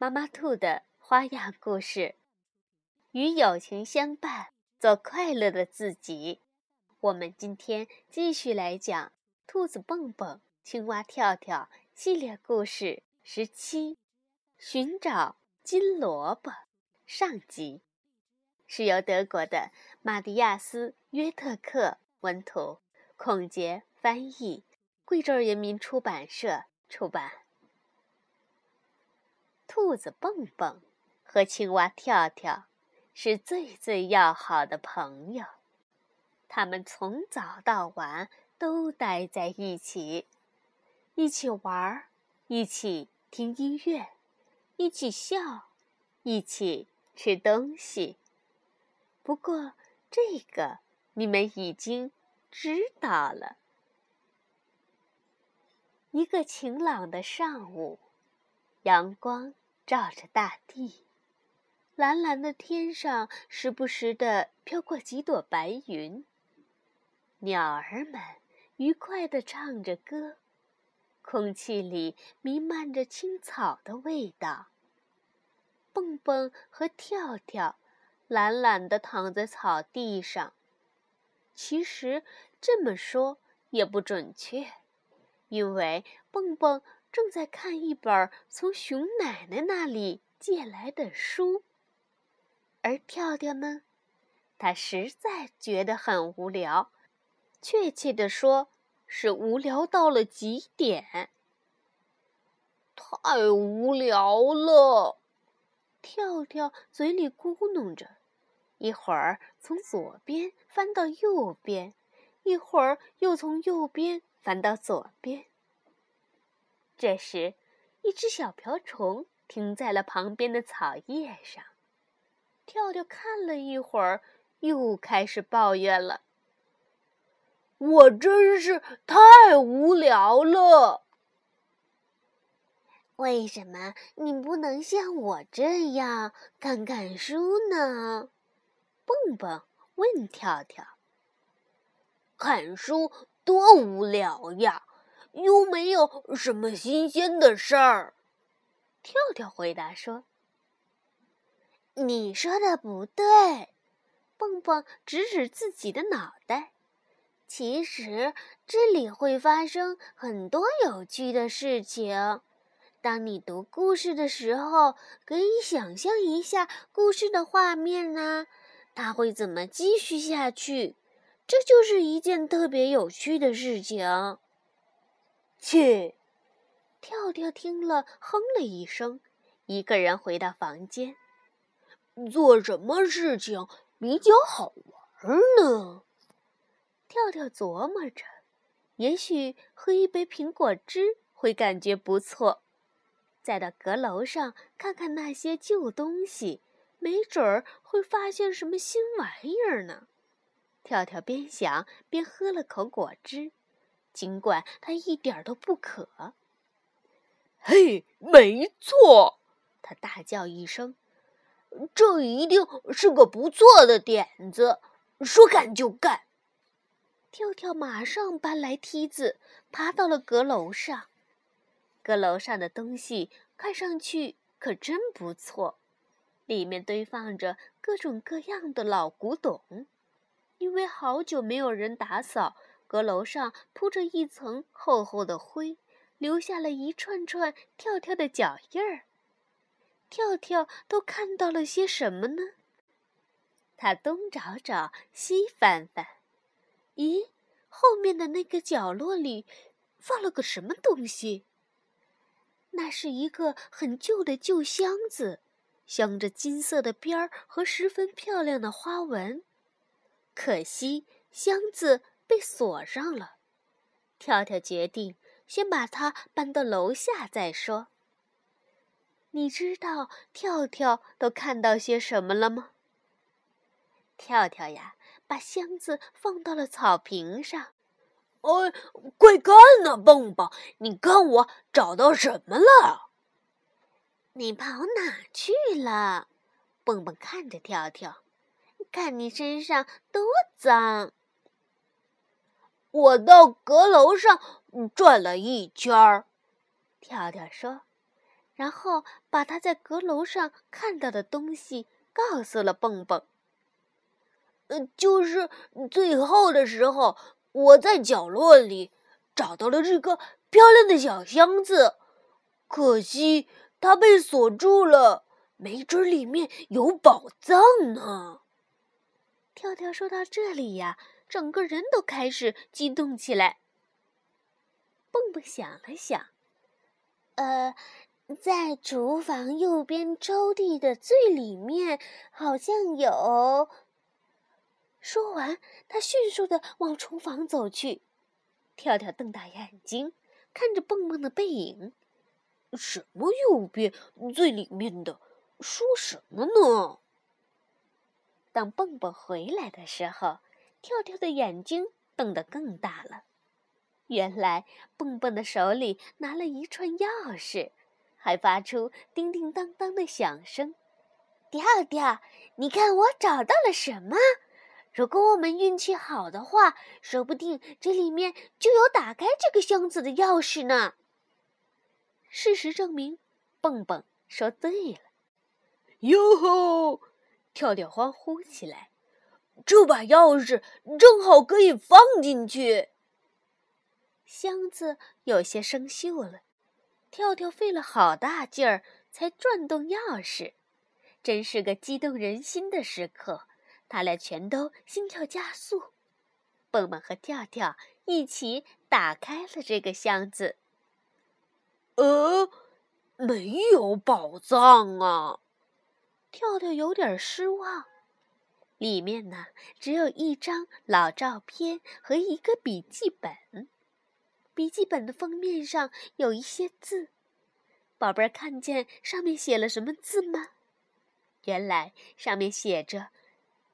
妈妈兔的花样故事，与友情相伴，做快乐的自己。我们今天继续来讲《兔子蹦蹦、青蛙跳跳》系列故事十七：寻找金萝卜上集，是由德国的马蒂亚斯·约特克文图，孔杰翻译，贵州人民出版社出版。兔子蹦蹦和青蛙跳跳是最最要好的朋友，他们从早到晚都待在一起，一起玩，一起听音乐，一起笑，一起吃东西。不过，这个你们已经知道了。一个晴朗的上午。阳光照着大地，蓝蓝的天上时不时的飘过几朵白云。鸟儿们愉快地唱着歌，空气里弥漫着青草的味道。蹦蹦和跳跳懒懒地躺在草地上。其实这么说也不准确，因为蹦蹦。正在看一本从熊奶奶那里借来的书，而跳跳呢，他实在觉得很无聊，确切的说，是无聊到了极点。太无聊了，跳跳嘴里咕哝着，一会儿从左边翻到右边，一会儿又从右边翻到左边。这时，一只小瓢虫停在了旁边的草叶上。跳跳看了一会儿，又开始抱怨了：“我真是太无聊了。为什么你不能像我这样看看书呢？”蹦蹦问跳跳：“看书多无聊呀！”又没有什么新鲜的事儿，跳跳回答说：“你说的不对。”蹦蹦指指自己的脑袋。其实这里会发生很多有趣的事情。当你读故事的时候，可以想象一下故事的画面呢，它会怎么继续下去？这就是一件特别有趣的事情。切！跳跳听了，哼了一声，一个人回到房间。做什么事情比较好玩呢？跳跳琢磨着，也许喝一杯苹果汁会感觉不错。再到阁楼上看看那些旧东西，没准儿会发现什么新玩意儿呢。跳跳边想边喝了口果汁。尽管他一点都不渴。嘿，没错！他大叫一声：“这一定是个不错的点子！说干就干！”跳跳马上搬来梯子，爬到了阁楼上。阁楼上的东西看上去可真不错，里面堆放着各种各样的老古董，因为好久没有人打扫。阁楼上铺着一层厚厚的灰，留下了一串串跳跳的脚印儿。跳跳都看到了些什么呢？他东找找，西翻翻，咦，后面的那个角落里放了个什么东西？那是一个很旧的旧箱子，镶着金色的边儿和十分漂亮的花纹。可惜箱子。被锁上了，跳跳决定先把它搬到楼下再说。你知道跳跳都看到些什么了吗？跳跳呀，把箱子放到了草坪上。哎，快看呐，蹦蹦，你看我找到什么了？你跑哪去了？蹦蹦看着跳跳，看你身上多脏。我到阁楼上转了一圈儿。跳跳说，然后把他在阁楼上看到的东西告诉了蹦蹦。呃，就是最后的时候，我在角落里找到了这个漂亮的小箱子，可惜它被锁住了，没准里面有宝藏呢。跳跳说到这里呀，整个人都开始激动起来。蹦蹦想了想，呃，在厨房右边抽屉的最里面，好像有。说完，他迅速的往厨房走去。跳跳瞪大眼睛看着蹦蹦的背影，什么右边最里面的？说什么呢？当蹦蹦回来的时候，跳跳的眼睛瞪得更大了。原来，蹦蹦的手里拿了一串钥匙，还发出叮叮当当的响声。跳跳，你看我找到了什么？如果我们运气好的话，说不定这里面就有打开这个箱子的钥匙呢。事实证明，蹦蹦说对了。哟吼！跳跳欢呼起来，这把钥匙正好可以放进去。箱子有些生锈了，跳跳费了好大劲儿才转动钥匙，真是个激动人心的时刻。他俩全都心跳加速，蹦蹦和跳跳一起打开了这个箱子。呃，没有宝藏啊！跳跳有点失望。里面呢，只有一张老照片和一个笔记本。笔记本的封面上有一些字，宝贝儿看见上面写了什么字吗？原来上面写着。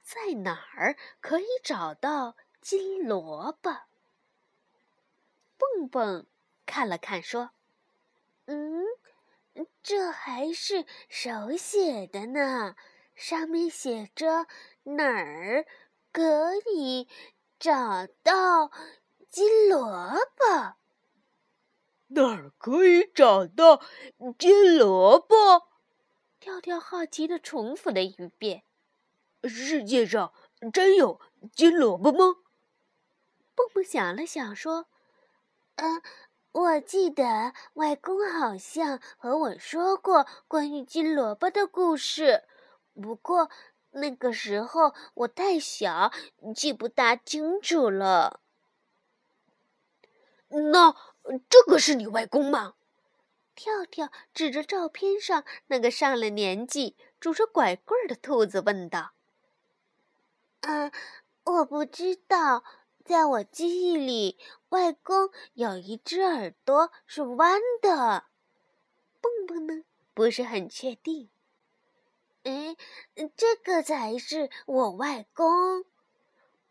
在哪儿可以找到金萝卜？蹦蹦看了看，说：“嗯，这还是手写的呢。上面写着哪儿可以找到金萝卜？哪儿可以找到金萝卜？”跳跳好奇的重复了一遍。世界上真有金萝卜吗？蹦蹦想了想，说：“嗯，我记得外公好像和我说过关于金萝卜的故事，不过那个时候我太小，记不大清楚了。”那这个是你外公吗？跳跳指着照片上那个上了年纪、拄着拐棍的兔子问道。嗯，我不知道，在我记忆里，外公有一只耳朵是弯的。蹦蹦呢，不是很确定。哎，这个才是我外公。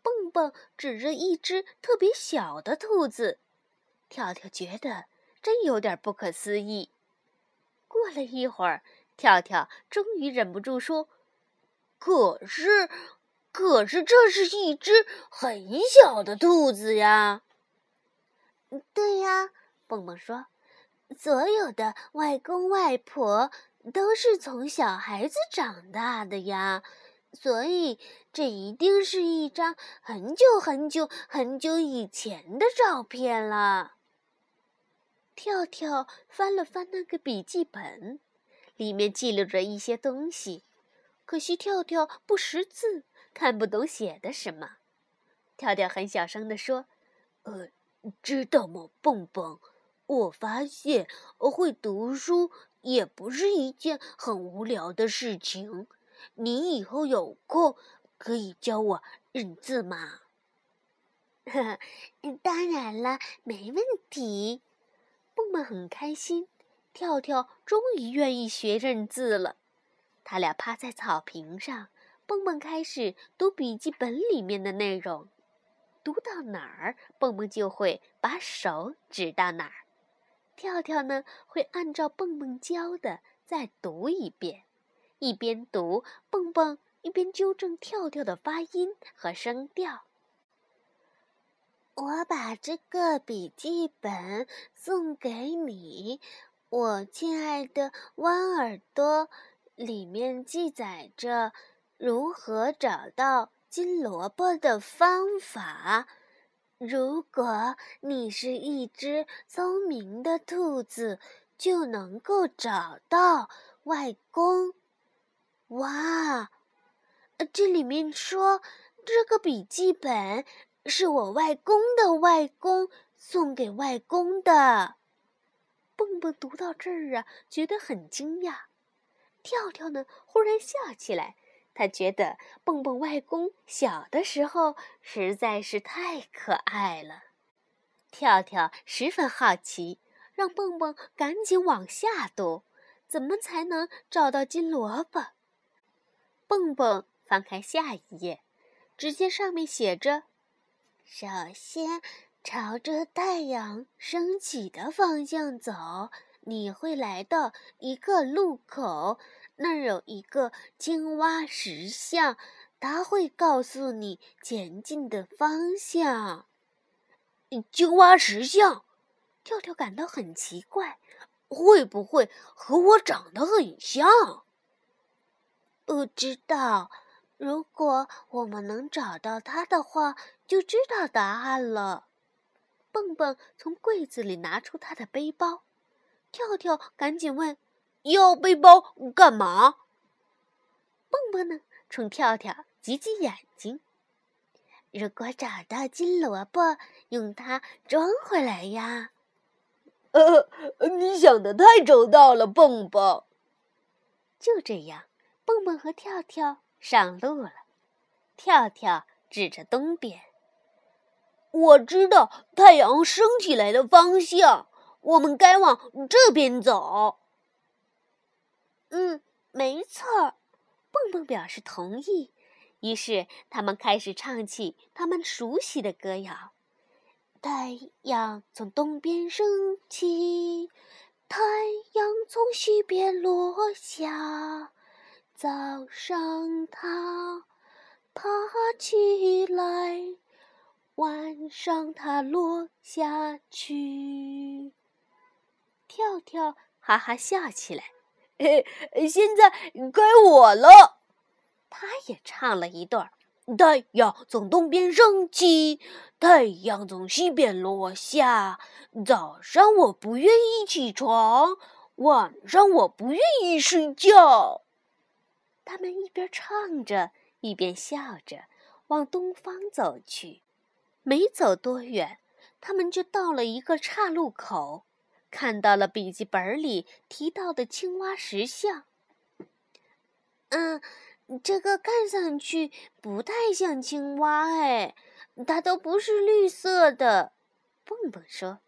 蹦蹦指着一只特别小的兔子，跳跳觉得真有点不可思议。过了一会儿，跳跳终于忍不住说：“可是。”可是这是一只很小的兔子呀。对呀，蹦蹦说：“所有的外公外婆都是从小孩子长大的呀，所以这一定是一张很久很久很久以前的照片了。”跳跳翻了翻那个笔记本，里面记录着一些东西，可惜跳跳不识字。看不懂写的什么，跳跳很小声地说：“呃，知道吗，蹦蹦？我发现会读书也不是一件很无聊的事情。你以后有空可以教我认字吗？”“呵 呵，当然了，没问题。”蹦蹦很开心，跳跳终于愿意学认字了。他俩趴在草坪上，蹦蹦开始读笔记本里面的内容。读到哪儿，蹦蹦就会把手指到哪儿。跳跳呢，会按照蹦蹦教的再读一遍。一边读，蹦蹦一边纠正跳跳的发音和声调。我把这个笔记本送给你，我亲爱的弯耳朵。里面记载着如何找到金萝卜的方法。如果你是一只聪明的兔子，就能够找到外公。哇，这里面说这个笔记本。是我外公的外公送给外公的。蹦蹦读到这儿啊，觉得很惊讶。跳跳呢，忽然笑起来。他觉得蹦蹦外公小的时候实在是太可爱了。跳跳十分好奇，让蹦蹦赶紧往下读，怎么才能找到金萝卜？蹦蹦翻开下一页，只见上面写着。首先，朝着太阳升起的方向走，你会来到一个路口，那儿有一个青蛙石像，它会告诉你前进的方向。青蛙石像，跳跳感到很奇怪，会不会和我长得很像？不知道。如果我们能找到它的话，就知道答案了。蹦蹦从柜子里拿出他的背包，跳跳赶紧问：“要背包干嘛？”蹦蹦呢，冲跳跳挤挤眼睛：“如果找到金萝卜，用它装回来呀。”呃，你想的太周到了，蹦蹦。就这样，蹦蹦和跳跳。上路了，跳跳指着东边。我知道太阳升起来的方向，我们该往这边走。嗯，没错。蹦蹦表示同意。于是他们开始唱起他们熟悉的歌谣：太阳从东边升起，太阳从西边落下。早上它爬起来，晚上它落下去。跳跳哈哈笑起来，嘿，现在该我了。他也唱了一段：太阳从东边升起，太阳从西边落下。早上我不愿意起床，晚上我不愿意睡觉。他们一边唱着，一边笑着，往东方走去。没走多远，他们就到了一个岔路口，看到了笔记本里提到的青蛙石像。嗯，这个看上去不太像青蛙哎，它都不是绿色的。蹦蹦说：“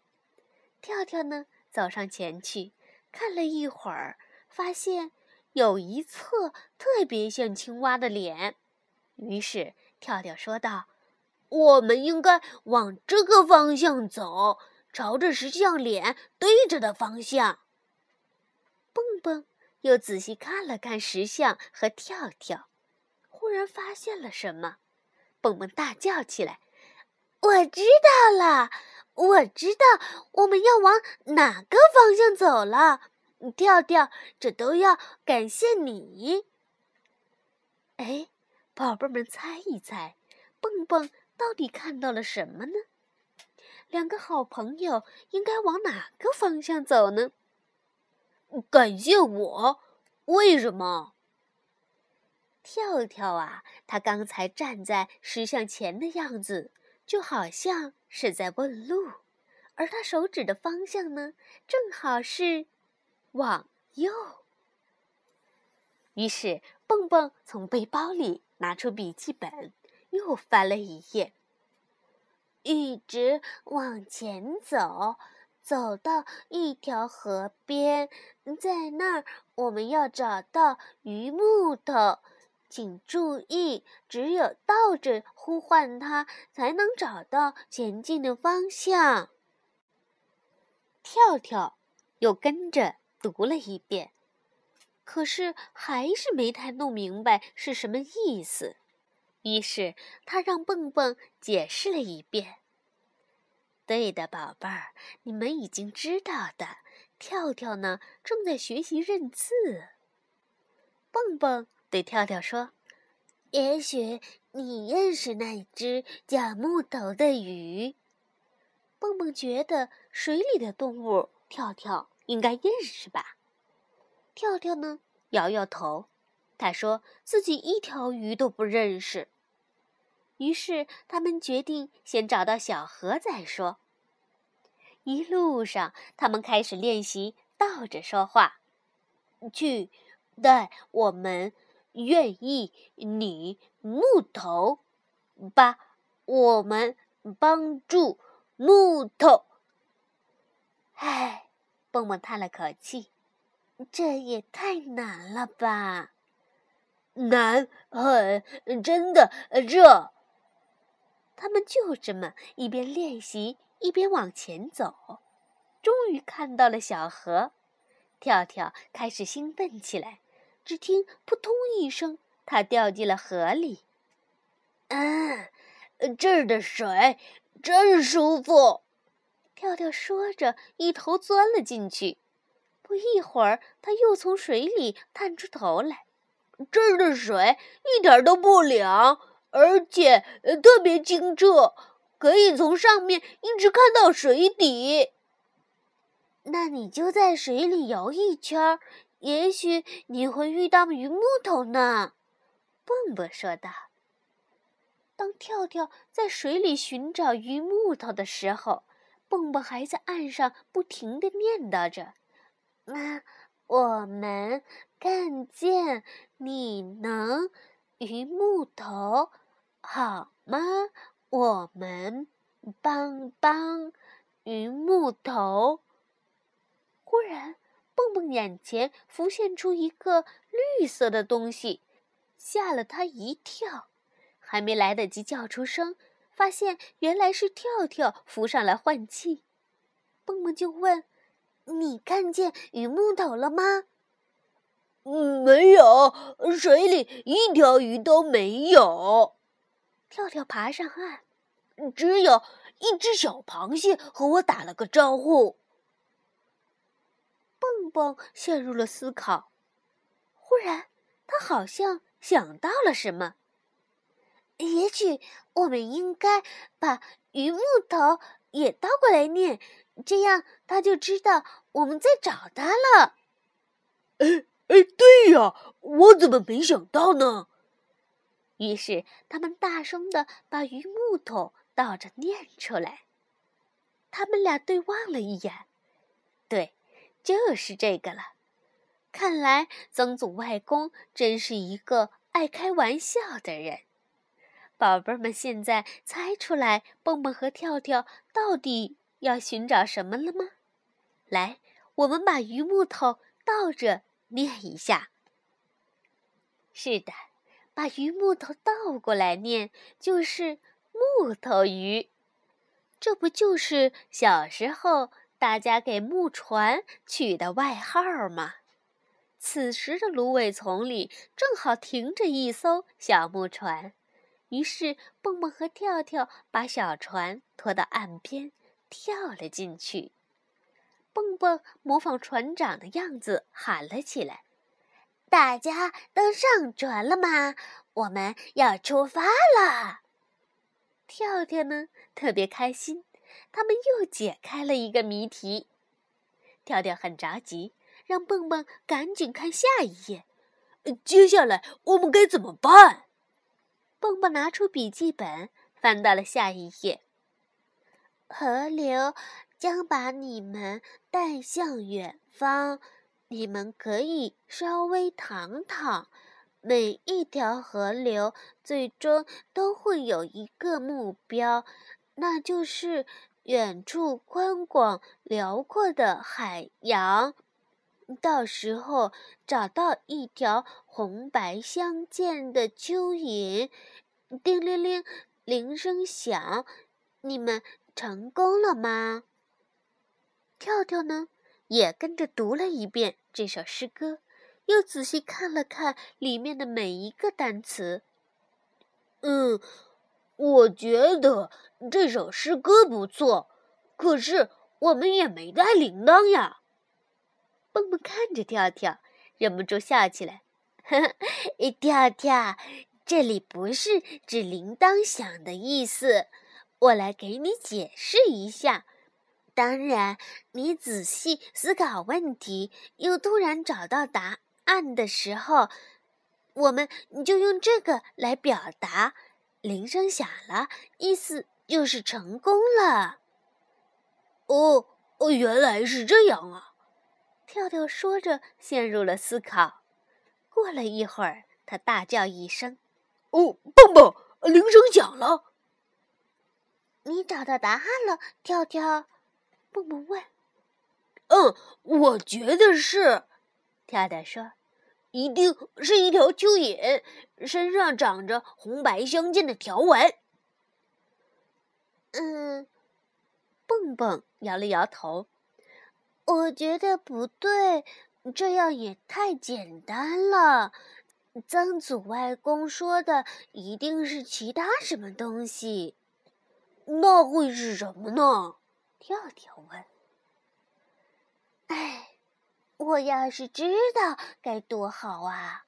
跳跳呢，走上前去，看了一会儿，发现。”有一侧特别像青蛙的脸，于是跳跳说道：“我们应该往这个方向走，朝着石像脸对着的方向。”蹦蹦又仔细看了看石像和跳跳，忽然发现了什么，蹦蹦大叫起来：“我知道了！我知道我们要往哪个方向走了！”跳跳，这都要感谢你。哎，宝贝们，猜一猜，蹦蹦到底看到了什么呢？两个好朋友应该往哪个方向走呢？感谢我？为什么？跳跳啊，他刚才站在石像前的样子，就好像是在问路，而他手指的方向呢，正好是。往右。于是，蹦蹦从背包里拿出笔记本，又翻了一页。一直往前走，走到一条河边，在那儿我们要找到榆木头。请注意，只有倒着呼唤它，才能找到前进的方向。跳跳又跟着读了一遍，可是还是没太弄明白是什么意思。于是他让蹦蹦解释了一遍。对的，宝贝儿，你们已经知道的。跳跳呢，正在学习认字。蹦蹦对跳跳说：“也许你认识那只叫木头的鱼。”蹦蹦觉得水里的动物，跳跳应该认识吧。跳跳呢，摇摇头，他说自己一条鱼都不认识。于是他们决定先找到小河再说。一路上，他们开始练习倒着说话。去带我们愿意你木头，把我们帮助木头。唉，蹦蹦叹了口气，这也太难了吧？难很，真的热。他们就这么一边练习一边往前走，终于看到了小河。跳跳开始兴奋起来，只听“扑通”一声，他掉进了河里。啊，这儿的水真舒服！跳跳说着，一头钻了进去。不一会儿，他又从水里探出头来。这儿的水一点都不凉。而且特别清澈，可以从上面一直看到水底。那你就在水里游一圈，也许你会遇到鱼木头呢。”蹦蹦说道。当跳跳在水里寻找鱼木头的时候，蹦蹦还在岸上不停地念叨着：“啊，我们看见你能鱼木头。”好吗？我们帮帮榆木头。忽然，蹦蹦眼前浮现出一个绿色的东西，吓了他一跳。还没来得及叫出声，发现原来是跳跳浮上来换气。蹦蹦就问：“你看见榆木头了吗？”“没有，水里一条鱼都没有。”跳跳爬上岸，只有一只小螃蟹和我打了个招呼。蹦蹦陷入了思考，忽然他好像想到了什么。也许我们应该把“榆木头”也倒过来念，这样他就知道我们在找他了。哎，对呀，我怎么没想到呢？于是，他们大声的把榆木头倒着念出来。他们俩对望了一眼，对，就是这个了。看来曾祖外公真是一个爱开玩笑的人。宝贝们，现在猜出来蹦蹦和跳跳到底要寻找什么了吗？来，我们把榆木头倒着念一下。是的。把榆木头倒过来念，就是木头鱼。这不就是小时候大家给木船取的外号吗？此时的芦苇丛里正好停着一艘小木船，于是蹦蹦和跳跳把小船拖到岸边，跳了进去。蹦蹦模仿船长的样子喊了起来。大家都上船了吗？我们要出发了。跳跳呢，特别开心，他们又解开了一个谜题。跳跳很着急，让蹦蹦赶紧看下一页。接下来我们该怎么办？蹦蹦拿出笔记本，翻到了下一页。河流将把你们带向远方。你们可以稍微躺躺。每一条河流最终都会有一个目标，那就是远处宽广辽阔的海洋。到时候找到一条红白相间的蚯蚓，叮铃铃，铃声响，你们成功了吗？跳跳呢，也跟着读了一遍这首诗歌，又仔细看了看里面的每一个单词。嗯，我觉得这首诗歌不错，可是我们也没带铃铛呀。蹦蹦看着跳跳，忍不住笑起来。跳跳，这里不是指铃铛响的意思，我来给你解释一下。当然，你仔细思考问题，又突然找到答案的时候，我们就用这个来表达。铃声响了，意思就是成功了。哦哦，原来是这样啊！跳跳说着，陷入了思考。过了一会儿，他大叫一声：“哦，蹦蹦，铃声响了！”你找到答案了，跳跳？蹦蹦问。“嗯，我觉得是。”跳跳说，“一定是一条蚯蚓，身上长着红白相间的条纹。”嗯，蹦蹦摇了摇头。我觉得不对，这样也太简单了。曾祖外公说的一定是其他什么东西，那会是什么呢？跳跳问。哎，我要是知道该多好啊！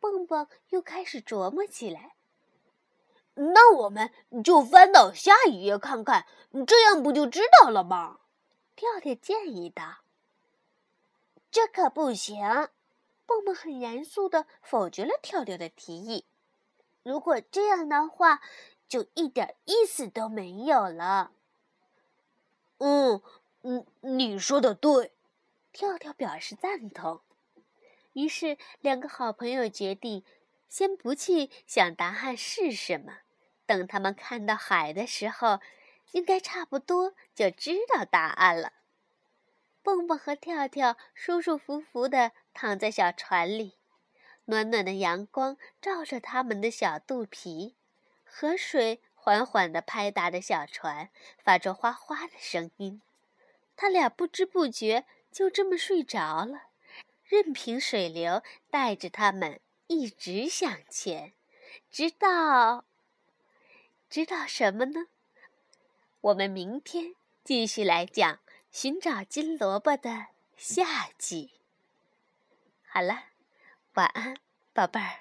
蹦蹦又开始琢磨起来。那我们就翻到下一页看看，这样不就知道了吗？跳跳建议道：“这可不行！”蹦蹦很严肃的否决了跳跳的提议。如果这样的话，就一点意思都没有了。嗯嗯，你说的对，跳跳表示赞同。于是，两个好朋友决定先不去想答案是什么，等他们看到海的时候。应该差不多就知道答案了。蹦蹦和跳跳舒舒服服地躺在小船里，暖暖的阳光照着他们的小肚皮，河水缓缓地拍打着小船，发出哗哗的声音。他俩不知不觉就这么睡着了，任凭水流带着他们一直向前，直到……直到什么呢？我们明天继续来讲寻找金萝卜的下集。好了，晚安，宝贝儿。